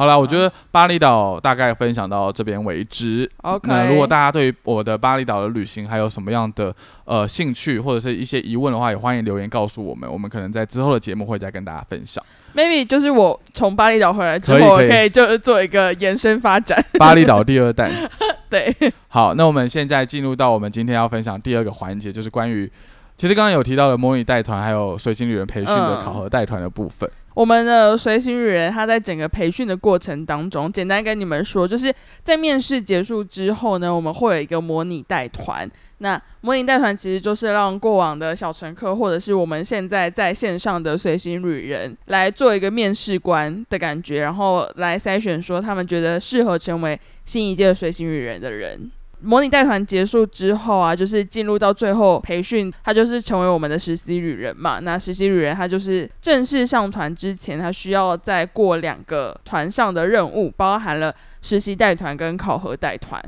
好啦，我觉得巴厘岛大概分享到这边为止。OK，那如果大家对于我的巴厘岛的旅行还有什么样的呃兴趣或者是一些疑问的话，也欢迎留言告诉我们，我们可能在之后的节目会再跟大家分享 maybe 就是我从巴厘岛回来之后，可以可以我可以就是做一个延伸发展。巴厘岛第二弹。对，好，那我们现在进入到我们今天要分享第二个环节，就是关于其实刚刚有提到的模拟带团还有随行旅人培训的嗯考核带团的部分。我们的随行旅人他在整个培训的过程当中，简单跟你们说，就是在面试结束之后呢，我们会有一个模拟带团。那模拟带团其实就是让过往的小乘客，或者是我们现在在线上的随行旅人来做一个面试官的感觉，然后来筛选说他们觉得适合成为新一届随行旅人的人。模拟带团结束之后啊，就是进入到最后培训，他就是成为我们的实习旅人嘛。那实习旅人他就是正式上团之前，他需要再过两个团上的任务，包含了实习带团跟考核带团。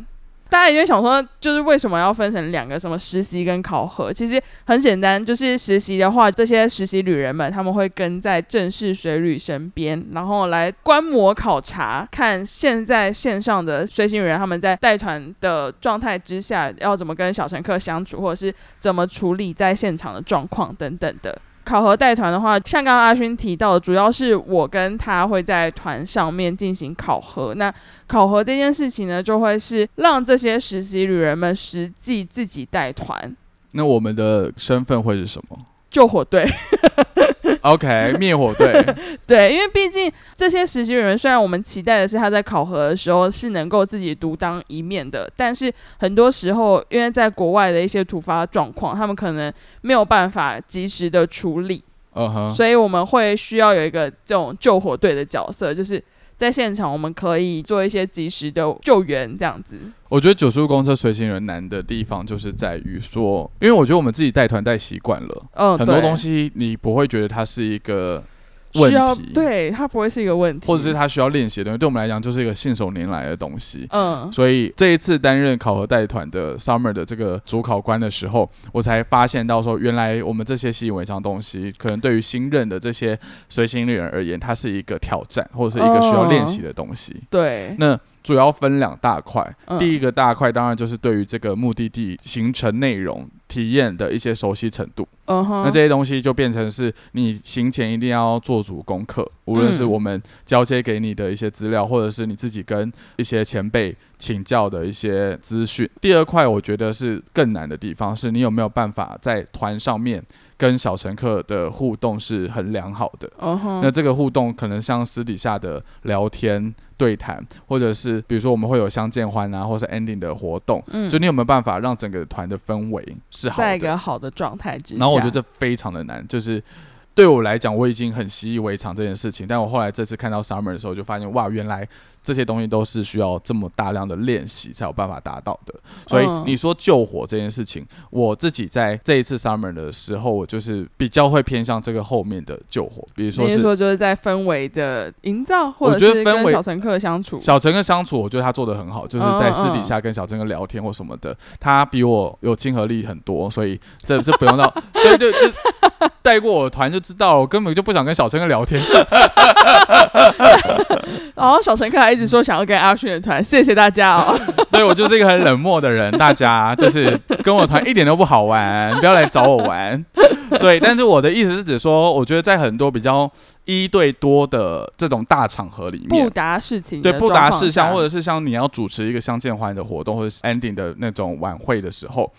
大家已经想说，就是为什么要分成两个什么实习跟考核？其实很简单，就是实习的话，这些实习旅人们他们会跟在正式水旅身边，然后来观摩考察，看现在线上的随行旅人他们在带团的状态之下，要怎么跟小乘客相处，或者是怎么处理在现场的状况等等的。考核带团的话，像刚刚阿勋提到的，主要是我跟他会在团上面进行考核。那考核这件事情呢，就会是让这些实习旅人们实际自己带团。那我们的身份会是什么？救火队。OK，灭火队。对，因为毕竟这些实习人员虽然我们期待的是他在考核的时候是能够自己独当一面的，但是很多时候，因为在国外的一些突发状况，他们可能没有办法及时的处理。嗯哼。所以我们会需要有一个这种救火队的角色，就是在现场我们可以做一些及时的救援，这样子。我觉得九十五公车随行人难的地方，就是在于说，因为我觉得我们自己带团带习惯了，嗯，很多东西你不会觉得它是一个问题，对，它不会是一个问题，或者是它需要练习的东西，对我们来讲就是一个信手拈来的东西，嗯，所以这一次担任考核带团的 Summer 的这个主考官的时候，我才发现到说，原来我们这些习以为常东西，可能对于新任的这些随行人而言，它是一个挑战，或者是一个需要练习的东西，对，那。主要分两大块，第一个大块当然就是对于这个目的地行程内容体验的一些熟悉程度。嗯哼，那这些东西就变成是你行前一定要做足功课，无论是我们交接给你的一些资料，或者是你自己跟一些前辈请教的一些资讯。第二块我觉得是更难的地方，是你有没有办法在团上面跟小乘客的互动是很良好的。那这个互动可能像私底下的聊天。对谈，或者是比如说我们会有相见欢啊，或是 ending 的活动，嗯，就你有没有办法让整个团的氛围是好的，在一个好的状态之下？然后我觉得这非常的难，就是对我来讲，我已经很习以为常这件事情，但我后来这次看到 summer 的时候，就发现哇，原来。这些东西都是需要这么大量的练习才有办法达到的，所以你说救火这件事情，我自己在这一次 summer 的时候，我就是比较会偏向这个后面的救火，比如说是说就是在氛围的营造，或者是跟小乘客相处，小乘客相处，我觉得他做的很好，就是在私底下跟小乘客聊天或什么的，他比我有亲和力很多，所以这这不用到，对对，带过我团就知道了，我根本就不想跟小乘客聊天，然后小乘客还。一直说想要跟阿勋的团，谢谢大家哦。对我就是一个很冷漠的人，大家 就是跟我团一点都不好玩，不要来找我玩。对，但是我的意思是指说，我觉得在很多比较一对多的这种大场合里面，不达事情，对不达事项，或者是像你要主持一个相见欢的活动，或者 ending 的那种晚会的时候，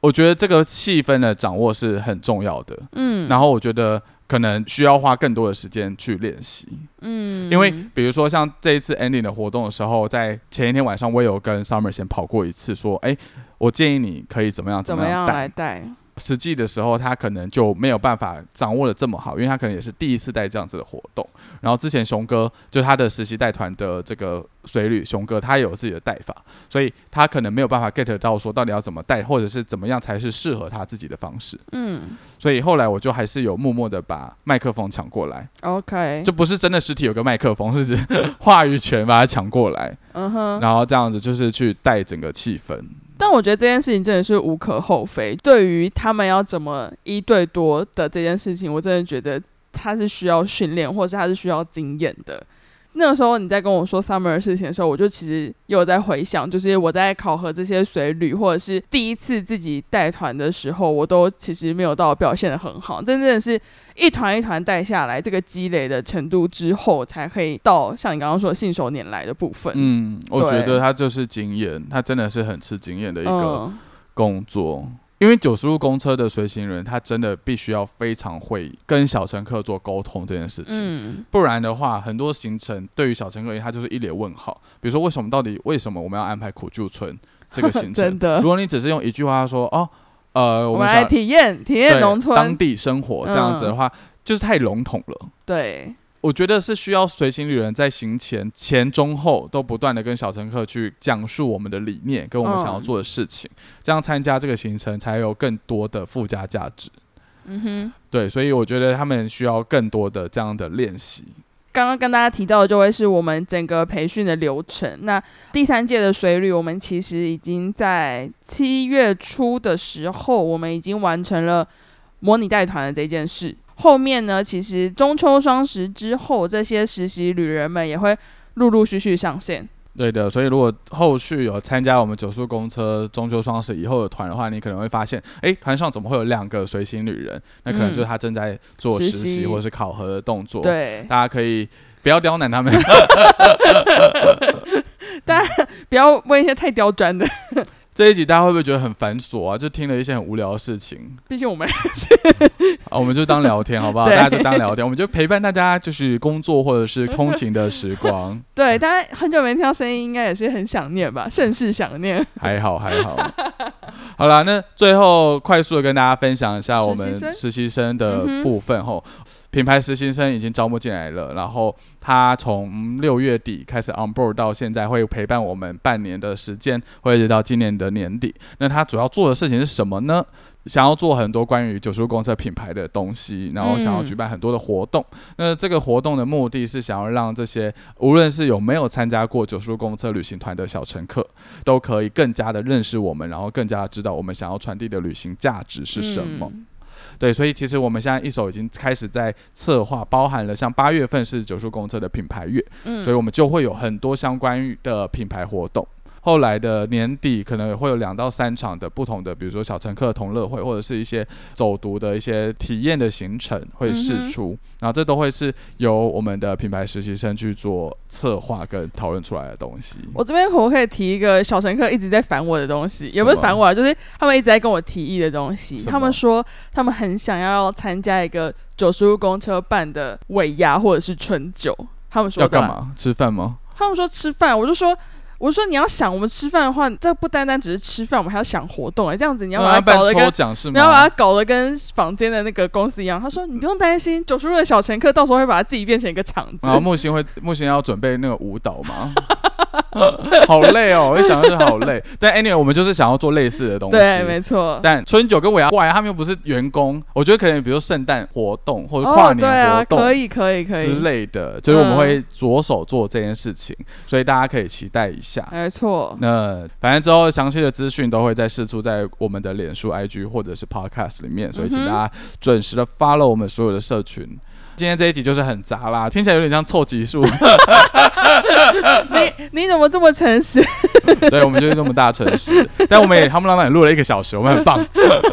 我觉得这个气氛的掌握是很重要的。嗯，然后我觉得。可能需要花更多的时间去练习，嗯，因为比如说像这一次 ending 的活动的时候，在前一天晚上，我有跟 Summer 先跑过一次，说，哎，我建议你可以怎么样怎么样来带。实际的时候，他可能就没有办法掌握的这么好，因为他可能也是第一次带这样子的活动。然后之前熊哥就他的实习带团的这个水旅，熊哥他有自己的带法，所以他可能没有办法 get 到说到底要怎么带，或者是怎么样才是适合他自己的方式。嗯，所以后来我就还是有默默的把麦克风抢过来。OK，就不是真的实体有个麦克风，是指话语权把它抢过来。嗯哼，然后这样子就是去带整个气氛。但我觉得这件事情真的是无可厚非。对于他们要怎么一对多的这件事情，我真的觉得他是需要训练，或是他是需要经验的。那个时候你在跟我说 summer 的事情的时候，我就其实有在回想，就是我在考核这些随旅，或者是第一次自己带团的时候，我都其实没有到表现的很好。真正的是一团一团带下来，这个积累的程度之后，才可以到像你刚刚说信手拈来的部分。嗯，我觉得他就是经验，他真的是很吃经验的一个工作。因为九十路公车的随行人，他真的必须要非常会跟小乘客做沟通这件事情，不然的话，很多行程对于小乘客而言，他就是一脸问号。比如说，为什么到底为什么我们要安排苦旧村这个行程？真的，如果你只是用一句话说哦，呃，我们来体验体验农村当地生活这样子的话，就是太笼统了。对。我觉得是需要随行旅人在行前、前、中、后都不断的跟小乘客去讲述我们的理念跟我们想要做的事情，这样参加这个行程才有更多的附加价值。嗯哼，对，所以我觉得他们需要更多的这样的练习。刚刚跟大家提到的就会是我们整个培训的流程。那第三届的水旅，我们其实已经在七月初的时候，我们已经完成了模拟带团的这件事。后面呢，其实中秋双十之后，这些实习旅人们也会陆陆续续上线。对的，所以如果后续有参加我们九速公车中秋双十以后的团的话，你可能会发现，哎，团上怎么会有两个随行旅人？那可能就是他正在做实习或者是考核的动作。对，大家可以不要刁难他们，大家不要问一些太刁钻的。这一集大家会不会觉得很繁琐啊？就听了一些很无聊的事情。毕竟我们啊，我们就当聊天好不好？大家就当聊天，我们就陪伴大家，就是工作或者是通勤的时光。对，大家很久没听到声音，应该也是很想念吧？甚是想念。还好还好。好了，那最后快速的跟大家分享一下我们实习生的部分后。品牌实习生已经招募进来了，然后他从六月底开始 on board 到现在会陪伴我们半年的时间，或者到今年的年底。那他主要做的事情是什么呢？想要做很多关于九叔公车品牌的东西，然后想要举办很多的活动。那这个活动的目的是想要让这些无论是有没有参加过九叔公车旅行团的小乘客，都可以更加的认识我们，然后更加的知道我们想要传递的旅行价值是什么。对，所以其实我们现在一手已经开始在策划，包含了像八月份是九叔公车的品牌月，嗯，所以我们就会有很多相关的品牌活动。后来的年底可能会有两到三场的不同的，比如说小乘客同乐会，或者是一些走读的一些体验的行程会试出，然后这都会是由我们的品牌实习生去做策划跟讨论出来的东西。我这边可不可以提一个小乘客一直在烦我的东西？也不是烦我，就是他们一直在跟我提议的东西。他们说他们很想要参加一个九十路公车办的尾牙或者是春酒。他们说要干嘛？吃饭吗？他们说吃饭，我就说。我说你要想我们吃饭的话，这不单单只是吃饭，我们还要想活动哎，这样子你要把它搞得跟你要把它搞得跟房间的那个公司一样。他说你不用担心，九十路的小乘客到时候会把它自己变成一个场子。然后木星会 木星要准备那个舞蹈吗？好累哦，我一想到就好累。但 anyway，我们就是想要做类似的东西。对，没错。但春酒跟尾牙怪，他们又不是员工，我觉得可能比如圣诞活动或者跨年活动，可以可以可以之类的，就是我们会着手做这件事情，所以大家可以期待一下。没错。那反正之后详细的资讯都会再释出在我们的脸书、IG 或者是 Podcast 里面，所以请大家准时的 follow 我们所有的社群。今天这一集就是很杂啦，听起来有点像凑集数。你你怎么这么诚实？对，我们就是这么大诚实。但我们也他们老板也录了一个小时，我们很棒。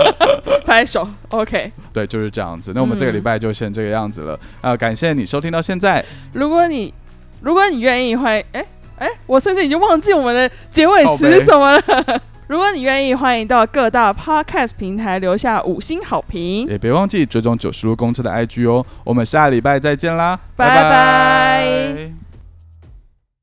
拍手，OK。对，就是这样子。那我们这个礼拜就先这个样子了。啊，感谢你收听到现在。如果你如果你愿意，会哎哎，我甚至已经忘记我们的结尾词是什么了。如果你愿意，欢迎到各大 Podcast 平台留下五星好评，也别忘记追踪九十路公车的 IG 哦。我们下礼拜再见啦，拜拜。